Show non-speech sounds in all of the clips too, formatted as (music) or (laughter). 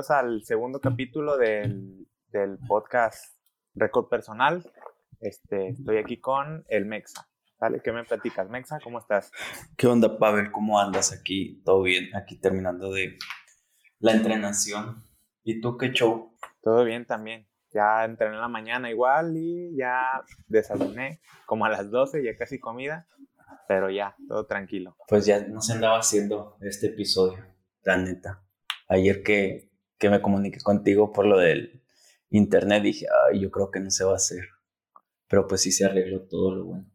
bienvenidos al segundo capítulo del, del podcast Récord Personal. Este, estoy aquí con el Mexa. ¿Vale? ¿Qué me platicas, Mexa? ¿Cómo estás? ¿Qué onda, Pavel? ¿Cómo andas aquí? ¿Todo bien? Aquí terminando de la entrenación. ¿Y tú qué show? Todo bien también. Ya entrené en la mañana igual y ya desayuné como a las 12, ya casi comida, pero ya, todo tranquilo. Pues ya no se andaba haciendo este episodio, la neta. Ayer que, que me comuniqué contigo por lo del internet dije, ay, yo creo que no se va a hacer. Pero pues sí se arregló todo lo bueno.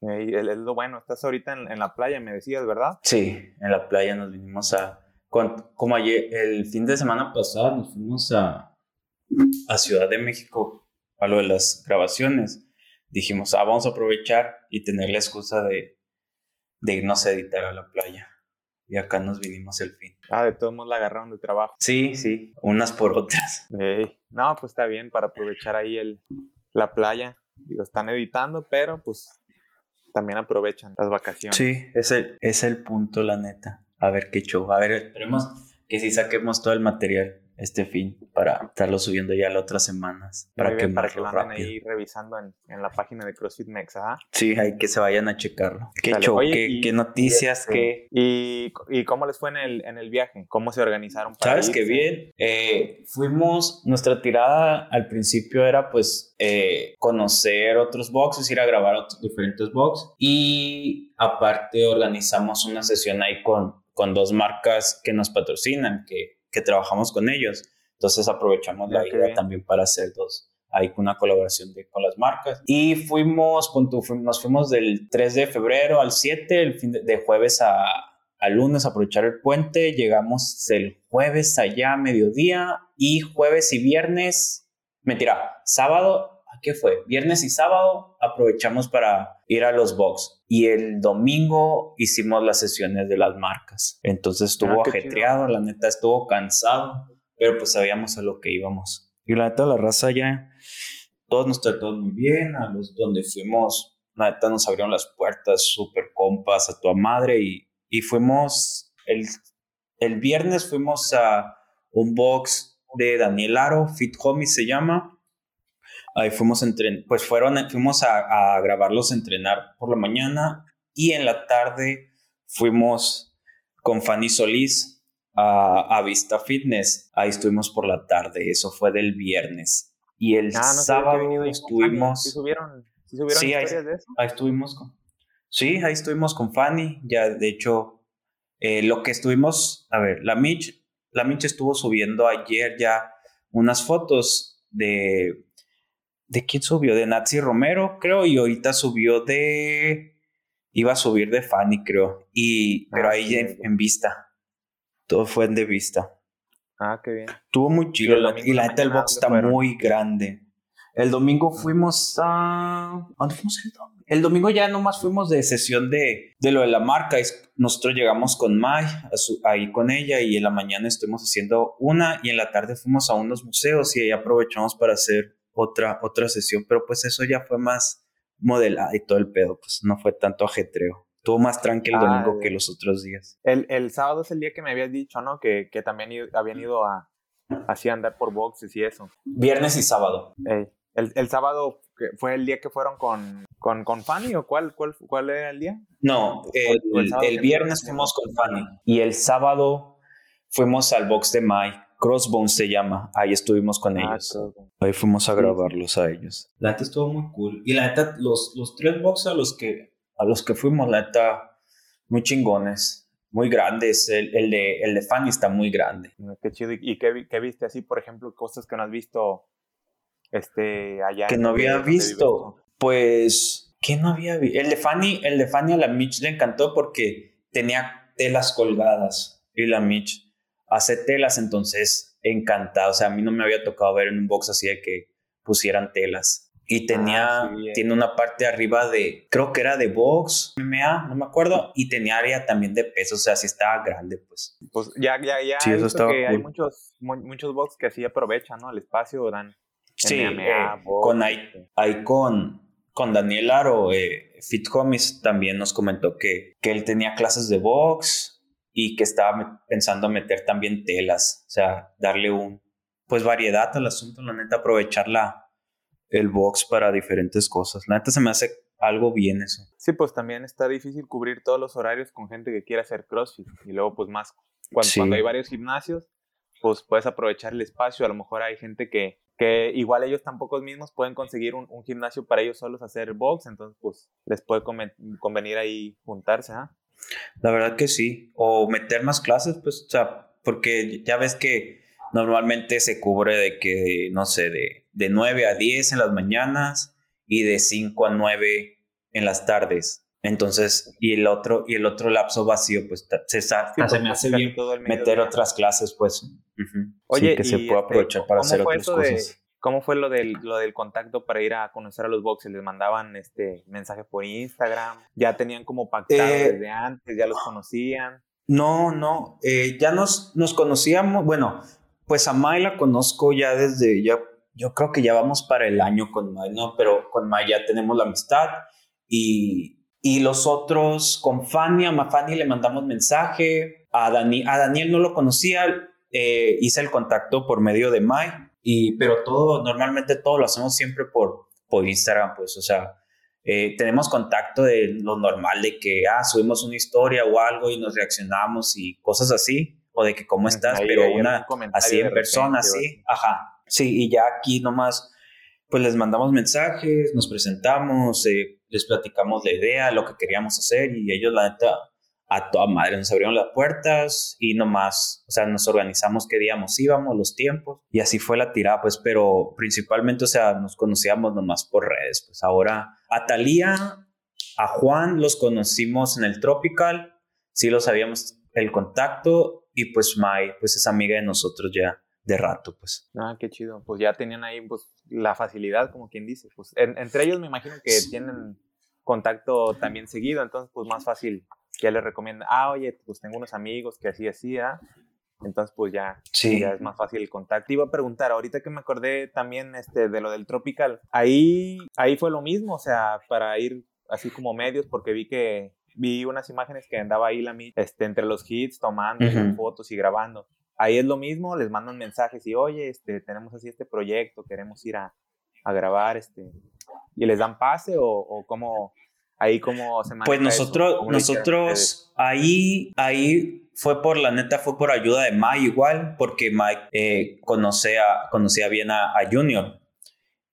Y es lo bueno, estás ahorita en, la playa, me decías, ¿verdad? Sí, en la playa nos vinimos a... Como ayer, el fin de semana pasado nos fuimos a, a Ciudad de México a lo de las grabaciones. Dijimos, ah, vamos a aprovechar y tener la excusa de, de irnos a editar a la playa. Y acá nos vinimos el fin. Ah, de todos modos la agarraron de trabajo. Sí, sí, unas por otras. (laughs) No, pues está bien para aprovechar ahí el, la playa. Digo, están editando, pero pues también aprovechan las vacaciones. Sí, es el, es el punto, la neta. A ver qué show. A ver, esperemos que sí saquemos todo el material este fin para estarlo subiendo ya las otras semanas. Para que, para que lo anden ahí revisando en, en, la página de CrossFit Mex, ¿ah? Sí, hay que se vayan a checarlo. Qué show, qué, noticias, este, qué... Y, y, cómo les fue en el, en el viaje? ¿Cómo se organizaron para Sabes qué bien. Eh, fuimos, nuestra tirada al principio era pues eh, conocer otros boxes, ir a grabar otros diferentes boxes y aparte organizamos una sesión ahí con, con dos marcas que nos patrocinan, que que trabajamos con ellos. Entonces aprovechamos la idea también para hacer dos, ahí una colaboración de, con las marcas. Y fuimos, nos fuimos del 3 de febrero al 7, el fin de, jueves a, a, lunes, aprovechar el puente. Llegamos el jueves allá, mediodía, y jueves y viernes, mentira, sábado ¿qué fue? Viernes y sábado aprovechamos para ir a los box y el domingo hicimos las sesiones de las marcas. Entonces estuvo ah, ajetreado, la neta estuvo cansado, pero pues sabíamos a lo que íbamos. Y la neta la raza ya, todos nos trataron muy bien, a los donde fuimos, la neta nos abrieron las puertas, súper compas, a tu madre y, y fuimos, el, el viernes fuimos a un box de Daniel Aro, Fit Homie se llama, Ahí fuimos a pues fueron, fuimos a, grabarlos entrenar por la mañana y en la tarde fuimos con Fanny Solís a, Vista Fitness. Ahí estuvimos por la tarde, eso fue del viernes. Y el ah, sábado estuvimos... ¿Sí subieron, ¿sí subieron sí, ahí, de eso? ahí estuvimos con... Sí, ahí estuvimos con Fanny. Ya, de hecho, eh, lo que estuvimos, a ver, la Mitch, la Mitch estuvo subiendo ayer ya unas fotos de ¿De quién subió? De Nazi Romero, creo, y ahorita subió de. Iba a subir de Fanny, creo. Y, pero ah, ahí en, vista. Todo fue en de vista. Ah, qué bien. Estuvo muy chido. y la neta, el box está muy grande. El domingo fuimos a. ¿Dónde fuimos el domingo? El domingo ya nomás fuimos de sesión de, de lo de la marca. Nosotros llegamos con Mai, ahí con ella, y en la mañana estuvimos haciendo una, y en la tarde fuimos a unos museos y ahí aprovechamos para hacer otra, otra sesión, pero pues eso ya fue más modelada y todo el pedo, pues no fue tanto ajetreo. Estuvo más tranquilo el domingo que los otros días. El, el, sábado es el día que me habías dicho, ¿no? Que, que también habían ido a así andar por boxes y eso. Viernes y sábado. el, el, sábado fue el día que fueron con, con, con Fanny o cuál, cuál, cuál era el día? No, el, el viernes fuimos con Fanny y el sábado fuimos al box de Mike Crossbones se llama. Ahí estuvimos con ah, ellos. Ahí fuimos a grabarlos a ellos. La neta estuvo muy cool. Y la neta, los, los tres boxes a los que, a los que fuimos, la neta, muy chingones. Muy grandes. El, el de, el de Fanny está muy grande. Ah, qué chido. ¿Y qué, qué, viste así, por ejemplo, cosas que no has visto este, allá? Que no había visto. Pues, ¿qué no había visto? El de Fanny, el de Fanny a la Mitch le encantó porque tenía telas colgadas. Y la Mitch hace telas, entonces encantado. O sea, a mí no me había tocado ver en un box así de que pusieran telas. Y tenía, ah, tiene una parte arriba de, creo que era de box, MMA, no me acuerdo, y tenía área también de peso, o sea, sí estaba grande, pues. Pues ya, ya, ya, sí, eso que hay muchos, muchos box que así aprovechan, ¿no? El espacio, dan. Sí, eh, con ahí, ahí con, con Daniel Aro, eh, Fit Homies también nos comentó que, que él tenía clases de box, y que estaba pensando meter también telas, o sea, darle un, pues variedad al asunto, la neta, aprovechar la, el box para diferentes cosas. La neta se me hace algo bien eso. Sí, pues también está difícil cubrir todos los horarios con gente que quiera hacer CrossFit y luego pues más cuando, cuando hay varios gimnasios, pues puedes aprovechar el espacio, a lo mejor hay gente que que igual ellos tampoco mismos pueden conseguir un, gimnasio para ellos solos hacer box, entonces pues les puede convenir ahí juntarse, ¿ah? La verdad que sí, o meter más clases, pues, o sea, porque ya ves que normalmente se cubre de que, no sé, de, de 9 a 10 en las mañanas y de 5 a 9 en las tardes. Entonces, y el otro, y el otro lapso vacío, pues se, se me hace bien meter otras clases, pues. Oye, que se pueda este, aprovechar para hacer otras cosas. ¿Cómo fue lo del, lo del contacto para ir a conocer a los boxes? ¿Les mandaban este mensaje por Instagram? ¿Ya tenían como pactado eh, desde antes? ¿Ya los conocían? No, no, eh, ya nos, nos conocíamos, bueno, pues a Mai la conozco ya desde, ya, yo creo que ya vamos para el año con Mai, ¿no? Pero con Mai ya tenemos la amistad y, y los otros, con Fanny, a Fanny le mandamos mensaje. A, Dani, a Daniel no lo conocía, eh, hice el contacto por medio de Mai, y, pero todo, normalmente todo lo hacemos siempre por, por Instagram, pues, o sea, eh, tenemos contacto de lo normal, de que, ah, subimos una historia o algo y nos reaccionamos y cosas así, o de que cómo estás, pero una así en persona, sí, ajá, sí, y ya aquí nomás, pues les mandamos mensajes, nos presentamos, eh, les platicamos la idea, lo que queríamos hacer y ellos la neta a toda madre nos abrieron las puertas y nomás, o sea, nos organizamos qué díamos íbamos, los tiempos y así fue la tirada, pues, pero principalmente, o sea, nos conocíamos nomás por redes, pues ahora a Talía, a Juan los conocimos en el Tropical, sí lo sabíamos el contacto y pues Mai, pues es amiga de nosotros ya de rato, pues. Ah, qué chido. Pues ya tenían ahí pues, la facilidad, como quien dice. Pues entre ellos me imagino que tienen contacto también seguido, entonces pues más fácil ya les recomienda, ah, oye, pues tengo unos amigos que así hacía, entonces pues ya, sí. ya es más fácil el contacto. Iba a preguntar, ahorita que me acordé también este, de lo del Tropical, ahí, ahí fue lo mismo, o sea, para ir así como medios, porque vi que vi unas imágenes que andaba ahí la este, entre los hits tomando fotos y grabando. Ahí es lo mismo, les mandan mensajes y oye, este, tenemos así este proyecto, queremos ir a, a grabar, este, y les dan pase o, o cómo, ahí cómo se Pues nosotros, nosotros ahí, ahí fue por, la neta, fue por ayuda de Mike igual, porque Mike eh, conocía, conocía bien a, Junior.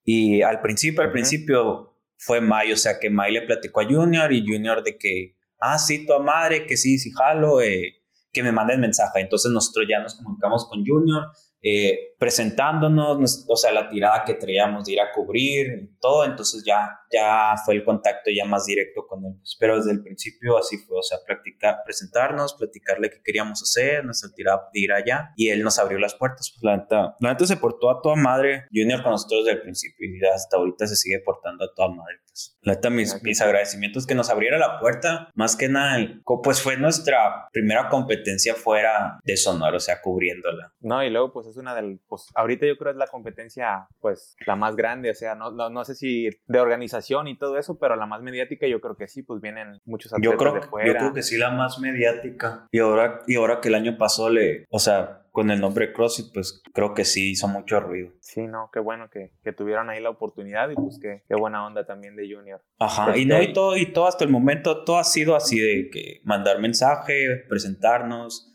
Y al principio, al principio fue Mike, o sea que Mike le platicó a Junior y Junior de que, ah, sí, tu madre, que sí, sí, jalo, eh, que me manden mensaje. Entonces nosotros ya nos comunicamos con Junior eh, presentándonos, o sea, la tirada que traíamos de ir a cubrir, todo, entonces ya, ya fue el contacto ya más directo con él. Pues, pero desde el principio así fue, o sea, practicar, presentarnos, platicarle qué queríamos hacer, nuestra tirada de ir allá, y él nos abrió las puertas. Pues la neta, la neta se portó a toda madre Junior con nosotros desde el principio y hasta ahorita se sigue portando a toda madre. Pues. La neta, mis, mis agradecimientos que nos abriera la puerta, más que nada, pues fue nuestra primera competencia fuera de Sonora, o sea, cubriéndola. No, y luego pues es una del, pues ahorita yo creo es la competencia, pues la más grande, o sea, no, no, no sé si de organización y todo eso, pero la más mediática yo creo que sí, pues vienen muchos atletas yo creo, de fuera. Yo creo que sí, la más mediática. Y ahora, y ahora que el año pasó le, o sea, con el nombre CrossFit, pues creo que sí hizo mucho ruido. Sí, no, qué bueno que, que tuvieron ahí la oportunidad y pues qué, qué buena onda también de Junior. Ajá, y no, y todo, y todo hasta el momento, todo ha sido así de que mandar mensaje, presentarnos,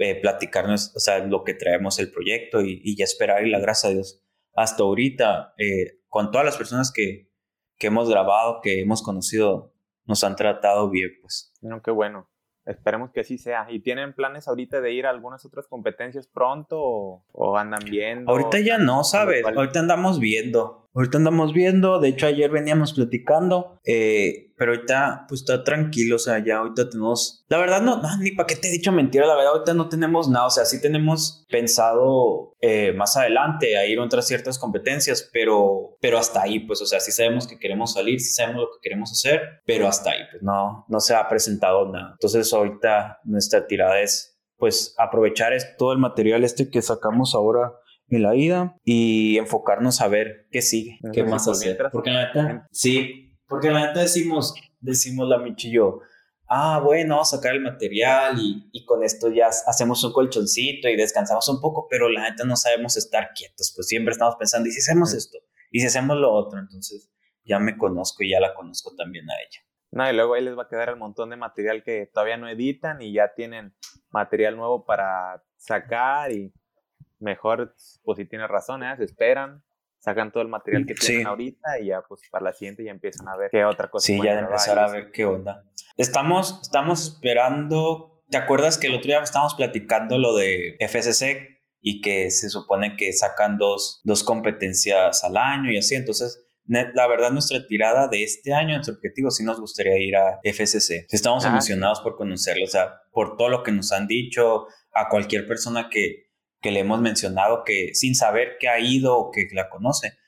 eh, platicarnos, o sea, lo que traemos el proyecto y, y ya esperar y la gracia a Dios. Hasta ahorita, eh, con todas las personas que, que hemos grabado, que hemos conocido, nos han tratado bien, pues. No, qué bueno. Esperemos que así sea. ¿Y tienen planes ahorita de ir a algunas otras competencias pronto o, andan viendo? Ahorita ya no, ¿sabes? Ahorita andamos viendo. Ahorita andamos viendo. De hecho, ayer veníamos platicando. Eh, pero ahorita, pues está tranquilo. O sea, ya ahorita tenemos. La verdad, no, no ni para qué te he dicho mentira. La verdad, ahorita no tenemos nada. O sea, sí tenemos pensado eh, más adelante a ir a otras ciertas competencias, pero, pero hasta ahí, pues, o sea, sí sabemos que queremos salir, sí sabemos lo que queremos hacer, pero hasta ahí, pues no, no se ha presentado nada. Entonces, ahorita nuestra tirada es, pues, aprovechar todo el material este que sacamos ahora en la ida y enfocarnos a ver qué sigue, qué más hacer. Porque la neta, sí, porque la neta decimos, decimos la Michi y yo, ah, bueno, vamos a sacar el material y, y, con esto ya hacemos un colchoncito y descansamos un poco, pero la neta no sabemos estar quietos, pues siempre estamos pensando, ¿y si hacemos esto? ¿Y si hacemos lo otro? Entonces ya me conozco y ya la conozco también a ella. No, y luego ahí les va a quedar el montón de material que todavía no editan y ya tienen material nuevo para sacar y mejor, pues si tienes razón, ¿eh? se esperan, sacan todo el material que tienen ahorita y ya pues para la siguiente ya empiezan a ver qué otra cosa. Sí, ya de empezar a ver qué onda. Estamos, estamos esperando, ¿te acuerdas que el otro día estábamos platicando lo de FSC y que se supone que sacan dos, dos competencias al año y así? Entonces la verdad, nuestra tirada de este año, nuestro objetivo, sí nos gustaría ir a FCC. Estamos emocionados por conocerlo, o sea, por todo lo que nos han dicho, a cualquier persona que, que le hemos mencionado que sin saber que ha ido o que la conoce,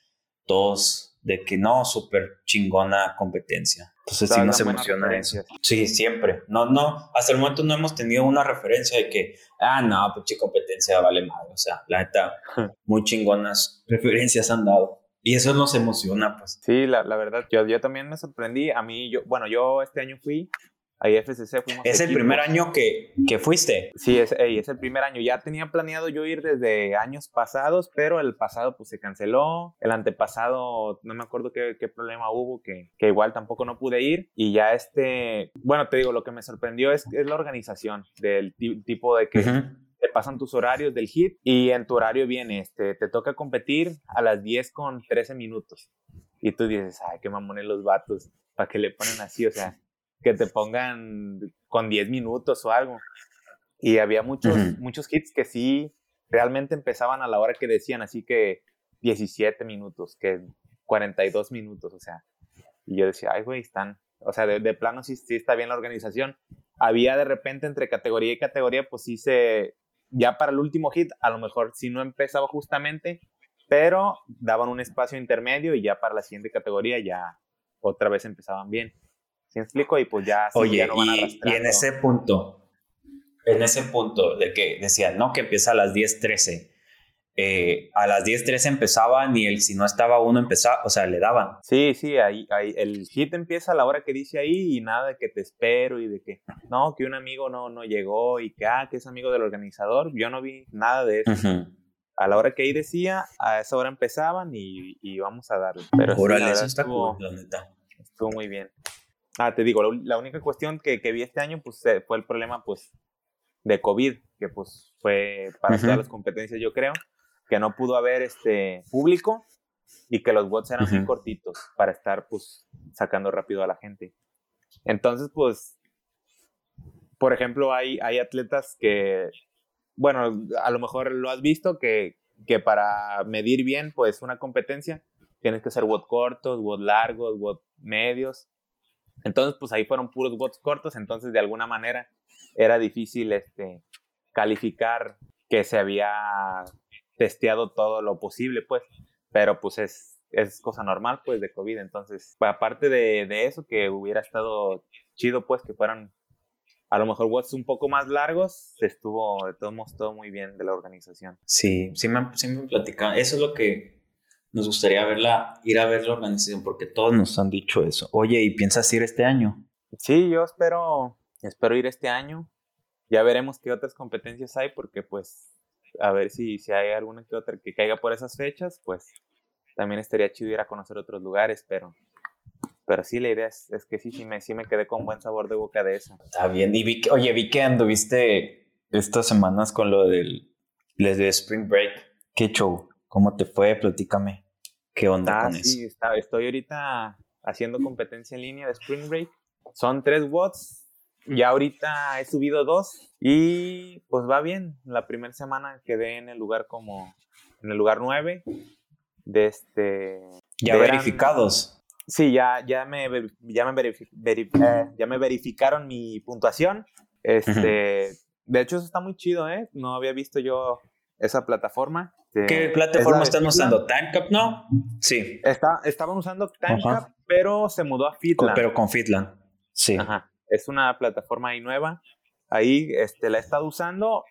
todos de que no, súper chingona competencia. Entonces sí nos emociona eso. Sí, siempre. No, no, hasta el momento no hemos tenido una referencia de que, ah, no, pues competencia vale mal. O sea, la neta, (laughs) muy chingonas referencias han dado. Y eso nos emociona, pues. Sí, la, la verdad, yo, yo también me sorprendí. A mí, yo, bueno, yo este año fui a IFCC. Fuimos ¿Es el primer año que, que fuiste? Sí, es, es el primer año. Ya tenía planeado yo ir desde años pasados, pero el pasado pues se canceló. El antepasado, no me acuerdo qué, qué problema hubo, que, que, igual tampoco no pude ir. Y ya este, bueno, te digo, lo que me sorprendió es, es la organización del tipo de que te pasan tus horarios del hit y en tu horario viene, este, te toca competir a las 10 con 13 minutos. Y tú dices, ay, qué mamones los vatos, ¿para qué le ponen así? O sea, que te pongan con 10 minutos o algo. Y había muchos, muchos hits que sí realmente empezaban a la hora que decían, así que 17 minutos, que 42 minutos, o sea. Y yo decía, ay, güey, están, o sea, de, plano sí, sí está bien la organización. Había de repente entre categoría y categoría, pues sí se, ya para el último hit, a lo mejor si no empezaba justamente, pero daban un espacio intermedio y ya para la siguiente categoría ya otra vez empezaban bien. ¿Sí explico? Y pues ya... Oye, y, y, en ese punto, en ese punto de que decían, no, que empieza a las 10.13, eh, a las 10.13 empezaban y el, si no estaba uno empezaba, o sea, le daban. Sí, sí, ahí, ahí el hit empieza a la hora que dice ahí y nada de que te espero y de que no, que un amigo no, no llegó y que, ah, que es amigo del organizador. Yo no vi nada de eso. A la hora que ahí decía, a esa hora empezaban y, y vamos a darle. Pero eso está estuvo, Estuvo muy bien. Ah, te digo, la, única cuestión que, que, vi este año pues fue el problema pues de COVID, que pues fue para todas las competencias yo creo que no pudo haber este público y que los bots eran muy cortitos para estar pues sacando rápido a la gente. Entonces, pues, por ejemplo, hay, hay atletas que, bueno, a lo mejor lo has visto, que, que para medir bien, pues, una competencia, tienes que hacer WOD cortos, WOD largos, WOD medios. Entonces, pues ahí fueron puros WODs cortos, entonces de alguna manera era difícil este, calificar que se había testeado todo lo posible, pues, pero pues es, es cosa normal, pues, de COVID. Entonces, aparte de, de eso, que hubiera estado chido, pues, que fueran a lo mejor watts un poco más largos, estuvo de todos modos todo muy bien de la organización. Sí, sí me, sí me platicaban. Eso es lo que nos gustaría verla, ir a ver la organización, porque todos nos han dicho eso. Oye, ¿y piensas ir este año? Sí, yo espero, espero ir este año. Ya veremos qué otras competencias hay, porque pues a ver si, si hay alguna que otra que caiga por esas fechas, pues también estaría chido ir a conocer otros lugares, pero, pero sí, la idea es, que sí, sí me, sí me quedé con buen sabor de boca de eso. Está bien, y vi que, oye, vi que anduviste estas semanas con lo del les de Spring Break. ¿Qué show? ¿Cómo te fue? Platícame. ¿Qué onda ah, con sí, eso? estoy ahorita haciendo competencia en línea de Spring Break. Son tres watts ya ahorita he subido dos y pues va bien. La primera semana quedé en el lugar como en el lugar nueve de este. Ya verificados. Sí, ya, ya me, ya me, eh, ya me verificaron mi puntuación. Este, De hecho, eso está muy chido, ¿eh? No había visto yo esa plataforma. ¿Qué plataforma están usando? ¿Timecap, no? Sí. Está, estaban usando Timecap, pero se mudó a Fitland. Pero con Fitland. Sí. Ajá. Es una plataforma ahí nueva. Ahí este, la he estado usando.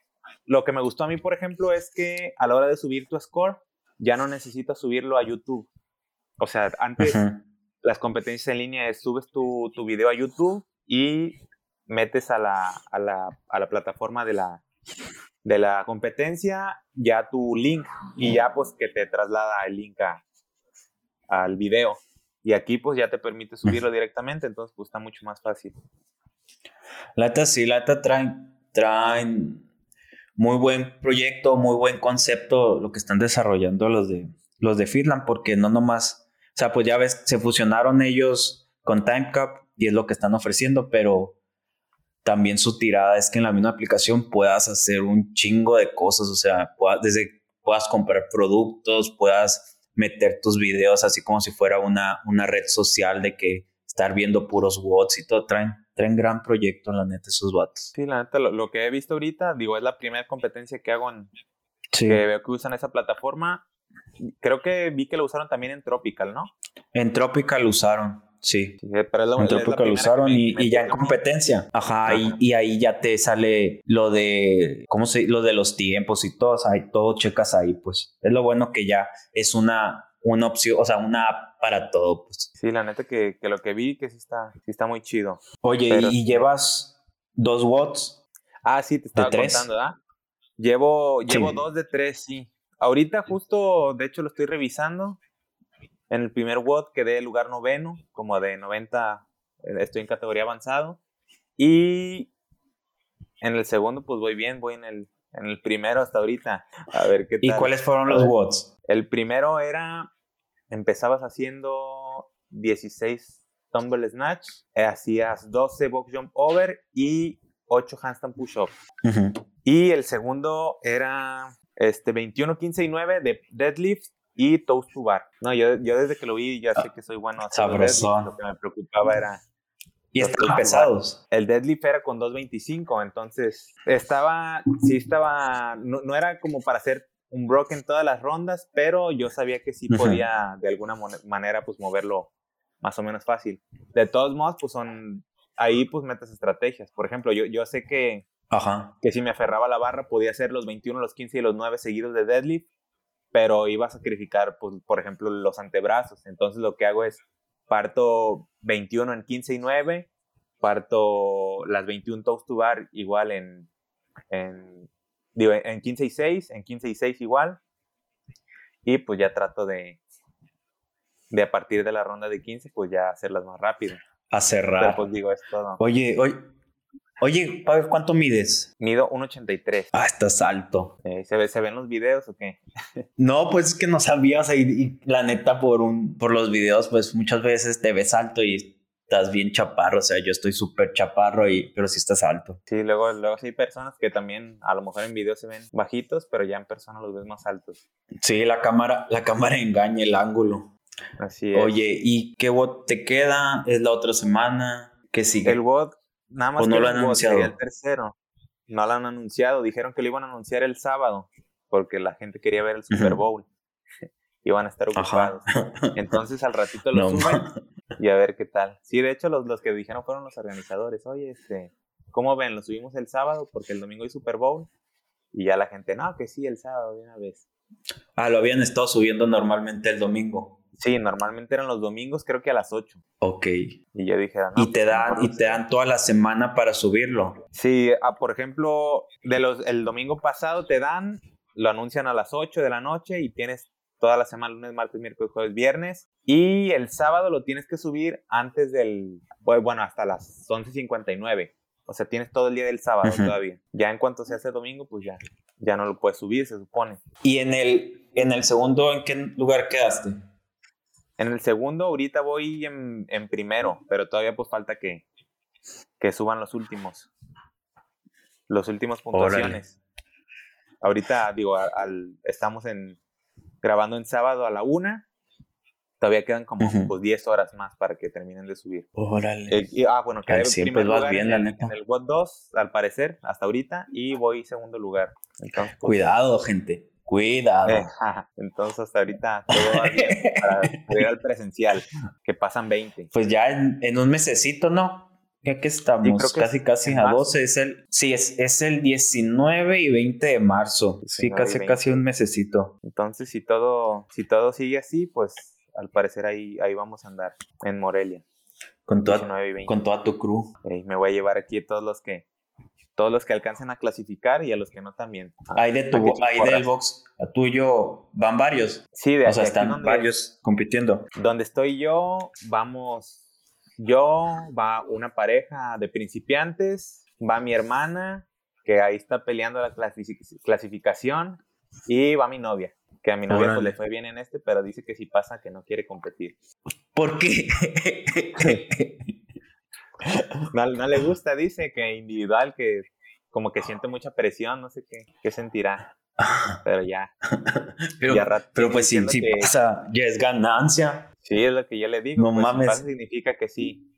Lo que me gustó a mí, por ejemplo, es que a la hora de subir tu score, ya no necesitas subirlo a YouTube. O sea, antes las competencias en línea es subes tu, tu video a YouTube y metes a la, a la, a la plataforma de la, de la competencia ya tu link y ya pues que te traslada el link al video. Y aquí pues ya te permite subirlo directamente, entonces pues está mucho más fácil. Lata sí, Lata traen, traen muy buen proyecto, muy buen concepto lo que están desarrollando los de, los de Finland, porque no nomás, o sea, pues ya ves, se fusionaron ellos con TimeCap y es lo que están ofreciendo, pero también su tirada es que en la misma aplicación puedas hacer un chingo de cosas, o sea, desde puedas comprar productos, puedas meter tus videos así como si fuera una, una red social de que estar viendo puros bots y todo, traen, traen gran proyecto, la neta, esos vatos. Sí, la neta, lo, que he visto ahorita, digo, es la primera competencia que hago en, que veo que usan esa plataforma. Creo que vi que lo usaron también en Tropical, ¿no? En Tropical usaron. Sí, pero es lo usaron y, ya en competencia. Ajá, Y, ahí ya te sale lo de, ¿cómo se Lo de los tiempos y todo, ahí todo checas ahí, pues. Es lo bueno que ya es una, una opción, o sea, una app para todo, pues. Sí, la neta que, lo que vi que sí está, sí está muy chido. Oye, ¿y llevas dos watts? Ah, sí, te estaba contando, ¿verdad? Llevo, llevo dos de tres, sí. Ahorita justo, de hecho, lo estoy revisando en el primer WOD quedé lugar noveno, como de 90, eh, estoy en categoría avanzado. Y en el segundo, pues voy bien, voy en el, en el primero hasta ahorita. A ver qué tal. ¿Y cuáles fueron los WODs? El primero era, empezabas haciendo 16 tumble snatch, eh, hacías 12 box jump over y 8 handstand push up. Y el segundo era este 21, 15 y 9 de deadlift y Toast to Bar. No, yo, yo desde que lo vi ya sé que soy bueno. Sabroso. Lo que me preocupaba era... Y estaban pesados. El deadlift era con 2.25, entonces estaba, sí estaba, no, no, era como para hacer un broke en todas las rondas, pero yo sabía que sí podía de alguna manera pues moverlo más o menos fácil. De todos modos, pues son, ahí pues metes estrategias. Por ejemplo, yo, yo sé que, Ajá. que si me aferraba a la barra podía hacer los 21, los 15 y los 9 seguidos de deadlift pero iba a sacrificar, pues, por ejemplo, los antebrazos. Entonces lo que hago es parto 21 en 15 y 9, parto las 21 toast to bar igual en, en, digo, en 15 y 6, en 15 y 6 igual, y pues ya trato de, de a partir de la ronda de 15, pues ya hacerlas más rápido. A cerrar. pues digo, es todo. Oye, oye, Oye, Pablo, ¿cuánto mides? Mido 1,83. Ah, estás alto. Eh, ¿se, ve, ¿Se ven los videos o qué? (laughs) no, pues es que no sabías y, y, la neta por, un, por los videos, pues muchas veces te ves alto y estás bien chaparro, o sea, yo estoy súper chaparro, y, pero sí estás alto. Sí, luego, luego sí hay personas que también a lo mejor en video se ven bajitos, pero ya en persona los ves más altos. Sí, la cámara, la cámara engaña el ángulo. Así es. Oye, ¿y qué bot te queda? ¿Es la otra semana? ¿Qué sigue? El bot Nada más no lo han anunciado. El tercero. No lo han anunciado. Dijeron que lo iban a anunciar el sábado porque la gente quería ver el Super Bowl. (laughs) iban a estar ocupados. Entonces al ratito (laughs) lo suben y a ver qué tal. Sí, de hecho los, los que dijeron fueron los organizadores. Oye, este, ¿cómo ven? Lo subimos el sábado porque el domingo hay Super Bowl. Y ya la gente, no, que sí, el sábado de una vez. Ah, lo habían estado subiendo normalmente el domingo. Sí, normalmente eran los domingos, creo que a las 8. Ok. Y yo dije, ah, no, ¿Y te pues, dan, y te dan toda la semana para subirlo? Sí, ah, por ejemplo, de los, el domingo pasado te dan, lo anuncian a las 8 de la noche y tienes toda la semana, lunes, martes, miércoles, jueves, viernes. Y el sábado lo tienes que subir antes del, pues, bueno, hasta las 11.59. O sea, tienes todo el día del sábado todavía. Ya en cuanto se hace domingo, pues ya, ya no lo puedes subir, se supone. ¿Y en el, en el segundo, en qué lugar quedaste? En el segundo, ahorita voy en, primero, pero todavía pues falta que, que suban los últimos. Los últimos puntuaciones. Ahorita, digo, al, estamos en grabando en sábado a la una. Todavía quedan como 10 pues, horas más para que terminen de subir. Órale. Eh, ah, bueno, quedé en vas bien, la neta. En el WOT 2, al parecer, hasta ahorita, y voy segundo lugar. Pues, Cuidado, gente. Cuidado. Eh, entonces hasta ahorita todo va bien para ir al presencial, que pasan 20. Pues ya en, un mesecito, ¿no? Ya que estamos casi casi a 12, es el, sí, es, es el 19 y 20 de marzo. Sí, casi casi un mesecito. Entonces, si todo, si todo sigue así, pues al parecer ahí, ahí vamos a andar, en Morelia. Con toda, con toda tu crew. me voy a llevar aquí todos los que todos los que alcancen a clasificar y a los que no también. Hay de tu, hay del box a tuyo, van varios. Sí, de O sea, están varios compitiendo. Donde estoy yo, vamos, yo, va una pareja de principiantes, va mi hermana, que ahí está peleando la clasificación, y va mi novia. Que a mi novia pues, le fue bien en este, pero dice que si pasa que no quiere competir. ¿Por qué? (laughs) (laughs) no, le gusta, dice que individual, que como que siente mucha presión, no sé qué, qué sentirá. (laughs) Pero ya. pero, pero pues si, pasa, ya es ganancia. Sí, es lo que yo le digo. No pues, mames. significa que sí,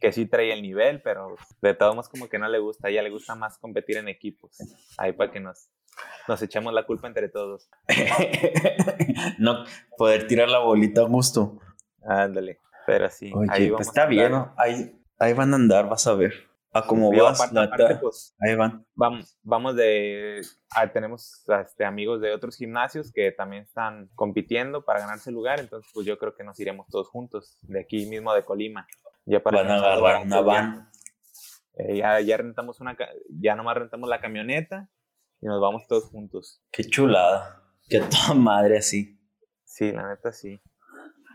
que sí trae el nivel, pero de todos modos como que no le gusta. A ella le gusta más competir en equipos. Ahí para que nos, nos echemos la culpa entre todos. (laughs) no poder tirar la bolita a gusto. Ándale, pero sí. ahí pues está bien, ¿no? Ahí, Ahí van a andar, vas a ver. A cómo vas, pues, ahí van. Vamos, vamos de. Ah, tenemos este, amigos de otros gimnasios que también están compitiendo para ganarse el lugar, entonces, pues yo creo que nos iremos todos juntos, de aquí mismo de Colima. Ya para van a agarrar una van. Eh, ya, ya rentamos una. Ya nomás rentamos la camioneta y nos vamos todos juntos. Qué chulada. Qué toda madre así. Sí, la neta sí.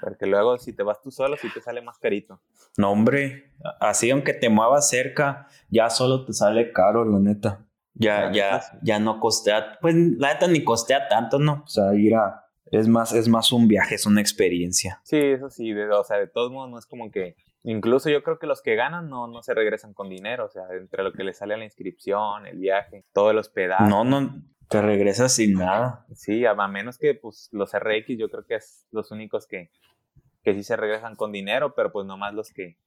Porque luego si te vas tú solo, sí te sale más carito. No, hombre, así aunque te muevas cerca, ya solo te sale caro, la neta. Ya, ya, ya no costea, pues la neta ni costea tanto, ¿no? O sea, ir a, es más, es más un viaje, es una experiencia. Sí, eso sí, de, o sea, de todos modos no es como que, incluso yo creo que los que ganan no, no se regresan con dinero, o sea, entre lo que les sale a la inscripción, el viaje, todo el hospedaje. No, no, te regresas sin nada. Sí, a, menos que pues los RX yo creo que es los únicos que, que sí se regresan con dinero, pero pues nomás los que,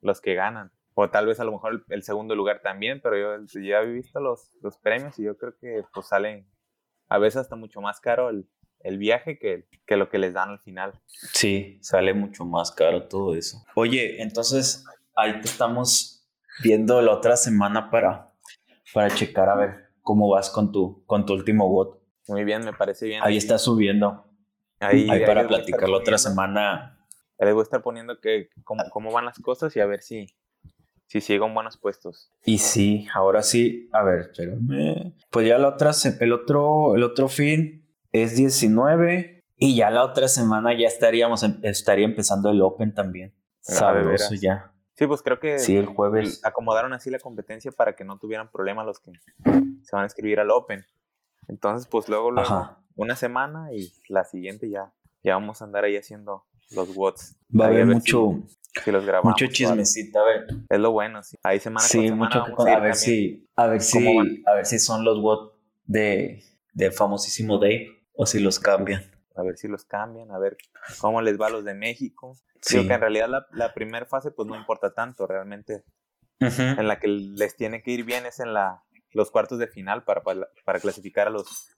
los que ganan. O tal vez a lo mejor el, segundo lugar también, pero yo ya he visto los, los premios y yo creo que pues salen a veces hasta mucho más caro el, el viaje que, que, lo que les dan al final. Sí, sale mucho más caro todo eso. Oye, entonces ahí te estamos viendo la otra semana para, para checar a ver cómo vas con tu, con tu último bot. Muy bien, me parece bien. Ahí está subiendo. Ahí, para platicar la otra semana les voy a estar poniendo que cómo, cómo van las cosas y a ver si, si sigo en buenos puestos. Y sí, ahora sí, a ver, Pues ya la otra, el otro, el otro fin es 19 y ya la otra semana ya estaríamos, em, estaría empezando el Open también. Sabroso ya. Sí, pues creo que sí, el jueves acomodaron así la competencia para que no tuvieran problemas los que se van a inscribir al Open. Entonces, pues luego, luego una semana y la siguiente ya, ya vamos a andar ahí haciendo los watts. Va a haber mucho, si, los grabamos, mucho chismecito, a ver. Es lo bueno, sí. Ahí semana sí, con mucho a, ver si, a ver si, a ver si son los watts de, de famosísimo Dave o si los cambian. A ver si los cambian, a ver cómo les va a los de México. Sí. que en realidad la, la primera fase pues no importa tanto, realmente. En la que les tiene que ir bien es en la, los cuartos de final para, para, para clasificar a los,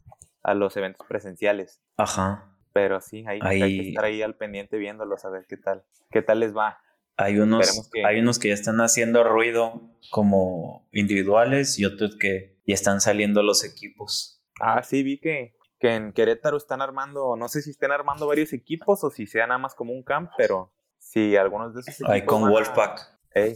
a los eventos presenciales. Ajá. Pero sí, hay, hay, que estar ahí al pendiente viéndolos, a ver qué tal, qué tal les va. Hay unos, que... hay unos que ya están haciendo ruido como individuales y otros que ya están saliendo los equipos. Ah, sí, vi que, que en Querétaro están armando, no sé si están armando varios equipos o si sea nada más como un camp, pero sí, algunos de esos equipos. Ahí con Wolfpack.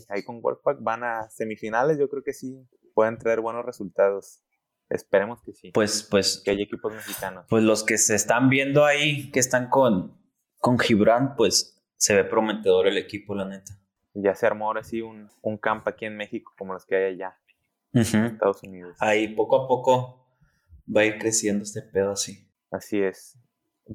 ahí con Wolfpack van a semifinales, yo creo que sí pueden traer buenos resultados. Esperemos que sí. Pues, pues. Que haya equipos mexicanos. Pues los que se están viendo ahí, que están con, con Gibran, pues se ve prometedor el equipo, la neta. Ya se armó ahora sí un, un campo aquí en México, como los que hay allá. En Estados Unidos. Ahí poco a poco va a ir creciendo este pedo así. Así es.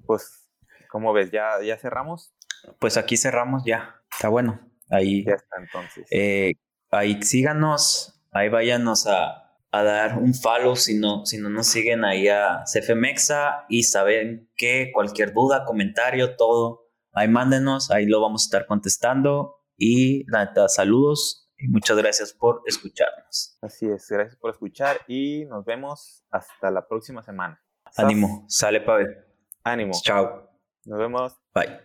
Pues, ¿cómo ves? ¿Ya, ya cerramos? Pues aquí cerramos ya. Está bueno. Ahí. Ya está entonces. Eh, ahí síganos. Ahí váyanos a, a dar un follow si no, si no nos siguen ahí a CFMEXA y saben que cualquier duda, comentario, todo, ahí mándenos, ahí lo vamos a estar contestando. Y nada, saludos y muchas gracias por escucharnos. Así es, gracias por escuchar y nos vemos hasta la próxima semana. Ánimo, sale Pavel. Ánimo. Chao. Nos vemos. Bye.